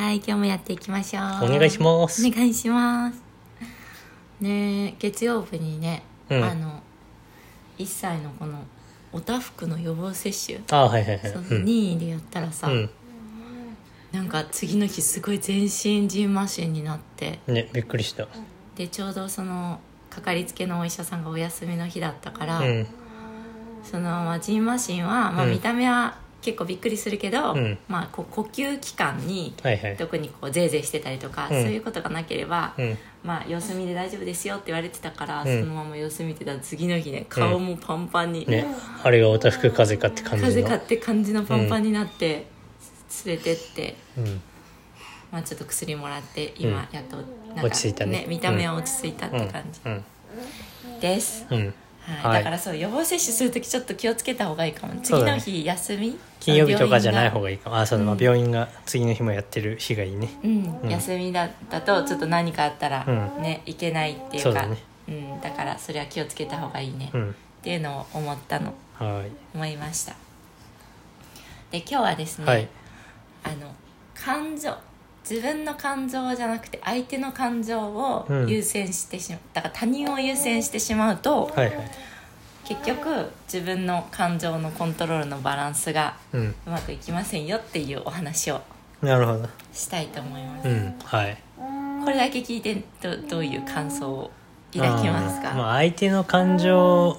はい今日もやっていきましょう。お願いします。お願いします。ねえ月曜日にね、うん。あの1歳のこのおたふくの予防接種。あはいはいはい。そううん。任意でやったらさ、うん。なんか次の日すごい全身ジンマシンになって。ねびっくりした。でちょうどそのかかりつけのお医者さんがお休みの日だったから、うん。そのまあジンマシンは、まあ、うん。見た目は結構びっくりするけど、うん。まあ、こう呼吸器官にはいはい。特にこうゼーゼーしてたりとか、うん。そういうことがなければ、うん。まあ様子見で大丈夫ですよって言われてたから、うん。そのまま様子見てたら次の日ね顔もパンパンに、ね。あれがおたふく風邪かって感じの。風邪かって感じのパンパンになって、連れてって、うん。まあ、ちょっと薬もらって今やっとなんか落ち着いたね。見た目は落ち着いたって感じうん。です、うんはい。はい。だからそう予防接種する時ちょっと気をつけた方がいいかも。次の日休み？金曜日とかじゃない方ががいいかも。あそうだ、まあ病院が次の日もやってる日がいいね。うん、うん。休みだったとちょっと何かあったらうん。ね、いけないっていうか。そうだね。うん、だからそれは気をつけた方がいいね、っうん。ていうのを思ったの。はい。思いました。で今日はですね、はい。あの感情。自分の感情じゃなくて相手の感情をうん。優先してしまう、だから他人を優先してしまうとはいはい結局自分の感情のコントロールのバランスがうん。うまくいきませんよっていうお話をなるほど。したいと思います、うんはい。これだけ聞いてどどういう感想を抱きますか？あーまあ相手の感情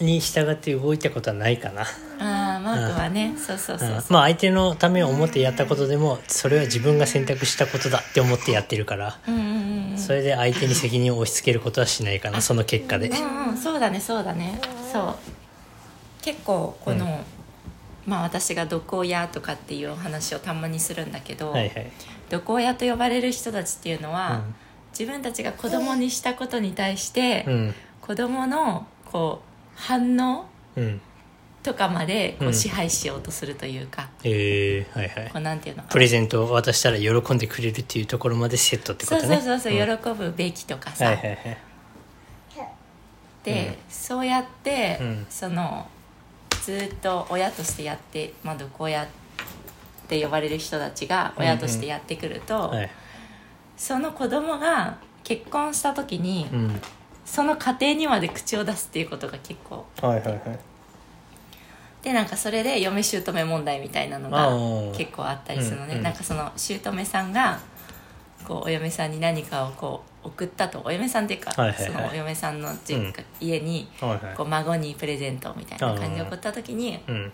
に従って動いたことはないかな。ああマークはね。そうそうそうう。ん。そうまあ相手のためを思ってやったことでもそれは自分が選択したことだって思ってやってるから。うんうんうんそれで相手に責任を押し付けることはしないかなその結果で。うんうんそうだねそうだね。そう。結構この、うん。まあ私が毒親とかっていうお話をたまにするんだけど、はいはい。毒親と呼ばれる人たちっていうのは、うん。自分たちが子供にしたことに対して、うん。子供のこう反応うんとかまでこううん支配しようとするというか、えー、はいはい。こうなんていうの？プレゼントを渡したら喜んでくれるっていうところまでセットってこそうとね。そうそうそう、ん。喜ぶべきとかさ、はいはいはい。で、そうやって、うん。そのずっと親としてやって、まあ、毒親って呼ばれる人たちが親としてやってくると、はい。その子供が結婚した時に、うん。その家庭にまで口を出すっていうことが結構はいはいはいでなんかそれで嫁姑問題みたいなのあがー。結構あったりするのね、うんうん。なんかその姑さんがこうお嫁さんに何かをこう送ったと。お嫁さんっていうか、はいはいはい。そのお嫁さんの実家、家にはいはい。こう孫にプレゼントみたいな感じで送った時にうん。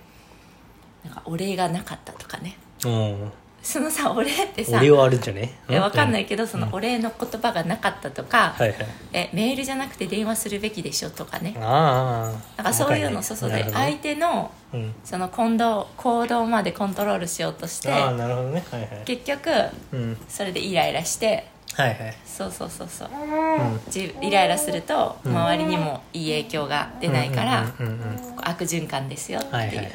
なんかお礼がなかったとかね。うんそのさお礼ってさ俺はあるんじゃね？えわかんないけけどそのお礼の言葉がなかったとか、はいはい。えメールじゃなくて電話するべきでしょとかね。ああなんかそういうのそうそうで相手のうん。その行動行動までコントロールしようとしてああなるほどね。はいはい。結局うん。それでイライラしてはいはい。そうそうそうそう。うん。じイライラするとうん。周りにもいい影響が出ないから悪循環ですよっていう、はいはいはい。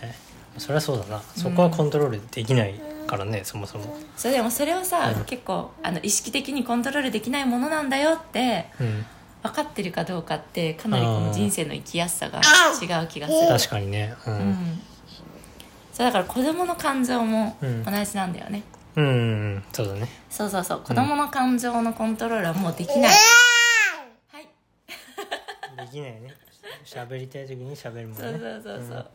そりゃそうだな。そこはコントロールできないからねそもそも。それでもそれをさ、うん。結構あの意識的にコントロールできないものなんだよってうん。分かってるかどうかってかなりこの人生の生きやすさが違う気がする。確かにね。ううん。んそうだから子供の感情もうん。同じなんだよね、うんうんそうだね。そうそうそう。子供の感情のコントロールはもうできない、はい。できないね。喋りたい時に喋るもんね。そうそうそうそう、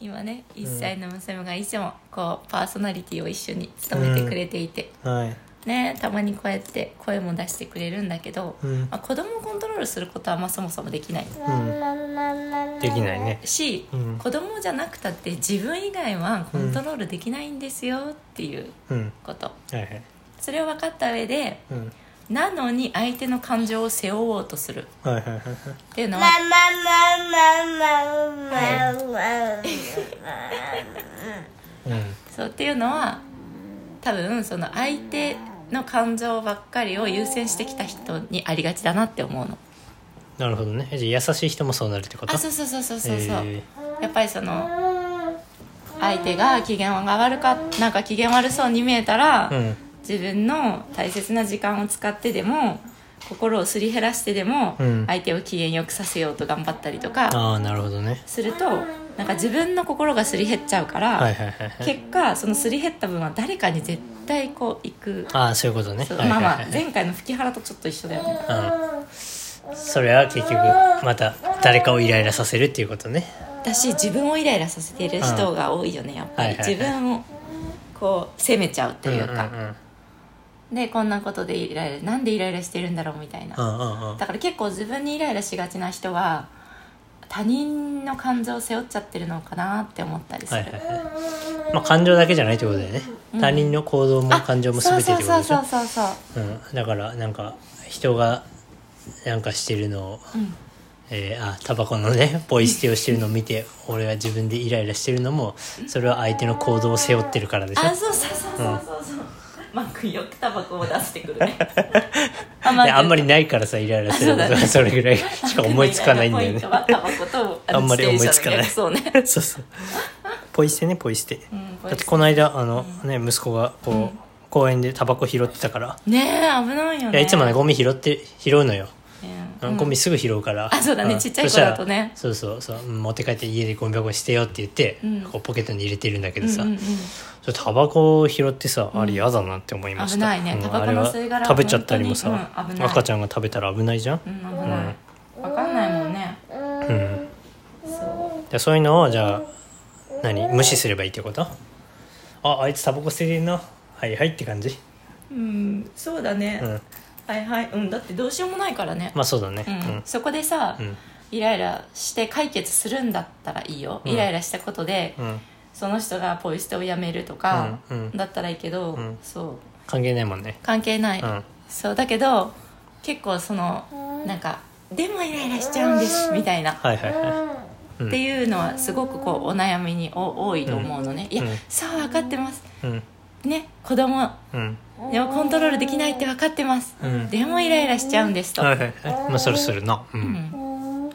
今ね1歳の娘がいつもこうパーソナリティを一緒に務めてくれていて、うんはい。ねたまにこうやって声も出してくれるんだけど、うん。まあ、子供をコントロールすることはまあそもそもできない。うん。できないね。し、うん。子供じゃなくたって自分以外はコントロールできないんですよっていううん。こと、はいはい。それを分かった上でうんなのに相手の感情を背負おうとする。はいはいはいはいっていうのはうん そうっていうのは多分その相手の感情ばっかりを優先してきた人にありがちだなって思うの。なるほどね。えじゃあ優しい人もそうなるってこと？あそうそうそうそうそうそう、えやっぱりその相手が機嫌が悪かなんか機嫌悪そうに見えたら、ーうん自分の大切な時間を使ってでも心をすり減らしてでも、うん。相手を機嫌よくさせようと頑張ったりとかああなるほどね。するとなんか自分の心がすり減っちゃうから、結果そのすり減った分は誰かに絶対こう行く、ああそういうことね。まあまあ前回の吹き原とちょっと一緒だよね。うんそれは結局また誰かをイライラさせるっていうことね。だし自分をイライラさせている人が多いよねやっぱり、自分をこう責めちゃうっていうか、んうんでこんなことでイライラなんでイライラしてるんだろうみたいな、うんうんうん。だから結構自分にイライラしがちな人は他人の感情を背負っちゃってるのかなって思ったりする、はいはいはい。まあ感情だけじゃないってことだよね、他人の行動も感情も全てってことでしょ？そうそうそうそうそう。うん、だからなんか人がなんかしてるのを、うん。えーあタバコのね ポイ捨てをしてるのを見て俺は自分でイライラしてるのもそれは相手の行動を背負ってるからでしょ？あそうそうそうそうそうそう、マックよくタバコを出してくるね。あんまりないからさイライラすることがあそれぐらい。しか思いつかないんだよね。あんまり思いつかない。自転車の逆走ね。そうそう。ポイ捨てねポイ捨て、うんだってこの間あの、ね息子がこう、公園でタバコ拾ってたから、ねえ危ないよね。いやいつもねゴミ拾って拾うのようん。ゴミすぐ拾うから、あそうだね。ん。ちっちゃい子だとね。そうそうそう。うん持って帰って家でゴミ箱に捨てようって言って、うん。こうポケットに入れてるんだけどさ、うんうんタバコを拾ってさ、あれ嫌だなって思いました。危ないね。うんタバコのあれは吸い殻は食べちゃったりもさ、赤ちゃんが食べたら危ないじゃん、うん危ない、分かんないもんね。うん。そじゃあそういうのをじゃあ何？無視すればいいってこと？ああいつタバコ捨ててるな。はいはいって感じ。ううんそうだね、うんはいはい。うんだってどうしようもないからね、まあそうだね。うん。そこでさ、うん。イライラして解決するんだったらいいよ、イライラしたことでうん、うん、その人がポイ捨てをやめるとか、うんうん。だったらいいけど、ん。そう。関係ないもんね。関係ない、うん。そうだけど結構そのなんかでもイライラしちゃうんですみたいな、はいはいはい。うん。っていうのはすごくこうお悩みにお多いと思うのね、いや、うん。そう分かってます。うんね子供うん。でもコントロールできないって分かってます、うん。でもイライラしちゃうんですと、はいはいはい。まあそれするな。うん、うん。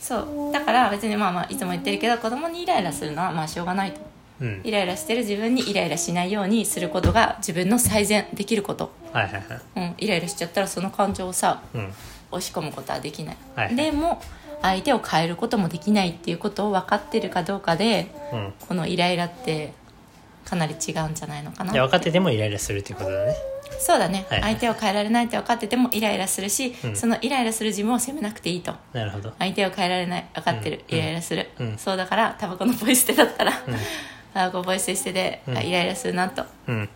そう。だから別にまあまあいつも言ってるけど子供にイライラするのはまあしょうがないと。うん。イライラしてる自分にイライラしないようにすることが自分の最善できること、はいはいはい。うん、イライラしちゃったらその感情をさうん。押し込むことはできない、はい。でも相手を変えることもできないっていうことを分かってるかどうかでうん。このイライラってかなり違うんじゃないのかな。で分かっててもイライラするっていうことだね。そうだね、はい。はい相手を変えられないって分かっててもイライラするし、うん。そのイライラする自分を責めなくていいと。なるほど。相手を変えられない分かってる、うん。イライラする、うん。そうだからタバコのポイ捨てだったら、タバコポイ捨てしてて、うん。あイライラするなと。うん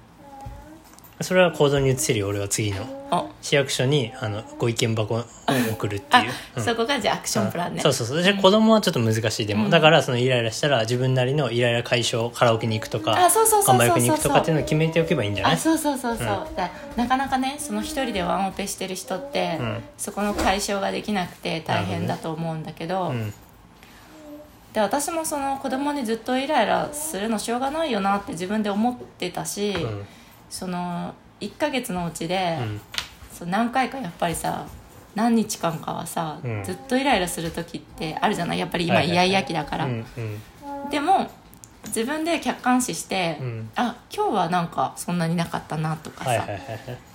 それは行動に移せるよ俺は次の。お市役所にあのご意見箱を送るってあいう、うん。そこがじゃあアクションプランね、そうそうそう。じゃあ子供はちょっと難しいでも、うん。だからそのイライラしたら自分なりのイライラ解消カラオケに行くとかあそうそうそうそうそう。看板役に行くとかっていうのを決めておけばいいんじゃない？あそうそうそうそう、だなかなかねその一人でワンオペしてる人って、うん。そこの解消ができなくて大変だと思うんだけどうん。で私もその子供にずっとイライラするのしょうがないよなって自分で思ってたし、うんその1ヶ月のうちで、うん。そう何回かやっぱりさ何日間かはさ、うん。ずっとイライラする時ってあるじゃない？やっぱり今イヤイヤ期だから、うんうん。でも自分で客観視して、うん。あ今日はなんかそんなになかったなとかさ、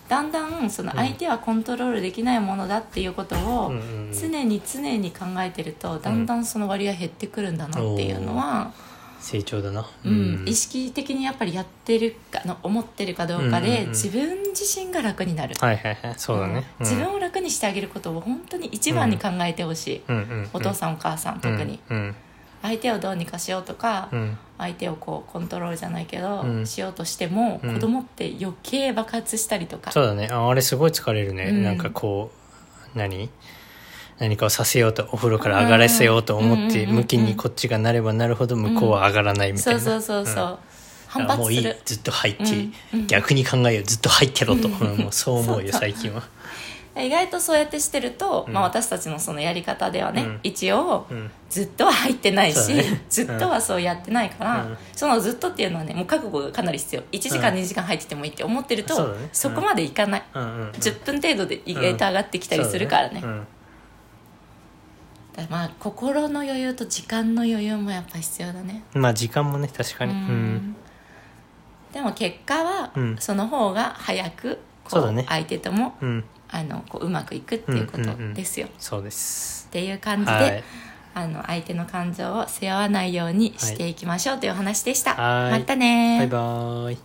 だんだんその相手はコントロールできないものだっていうことをうんうんうん。常に常に考えてるとだんだんその割合減ってくるんだなっていうのは、成長だな。うん。意識的にやっぱりやってるかの思ってるかどうかで自分自身が楽になる、はいはいはい。そうだね、うん。自分を楽にしてあげることを本当に一番に考えてほしい、うんお父さんお母さん特に、うん相手をどうにかしようとか、うん。相手をこうコントロールじゃないけど、うん。しようとしても、うん。子供って余計爆発したりとか。そうだね。ああれすごい疲れるね、うん。なんかこう何？何かをさせようとお風呂から上がらせようと思ってうん向きにこっちがなればなるほど向こうは上がらないみたいな、そうそうそうそう、ん。反もういいずっと入って、うんうん。逆に考えようずっと入ってろと、うん もうそう思うよ最近は。意外とそうやってしてると、うん。まあ、私たちのそのやり方ではね、うん。一一応、うん。ずっとは入ってないし、ね。ずっとはそうやってないから、うん。そのずっとっていうのはねもう覚悟がかなり必要。1時間、うん2時間入っててもいいって思ってるとそね。そこまでいかない、うんうんうん。10分程度で意外と上がってきたりするからね,、そうだうん。だからまあ心の余裕と時間の余裕もやっぱ必要だね。まあ時間もね確かに。ううん。んでも結果は、うん。その方が早くこそう相手ともうん。あのこううまくいくっていうことうんうんうん。ですよ、そうです。っていう感じで、はい。あの相手の感情を背負わないようにしていきましょうというお話でした、はい。またねバイバーイ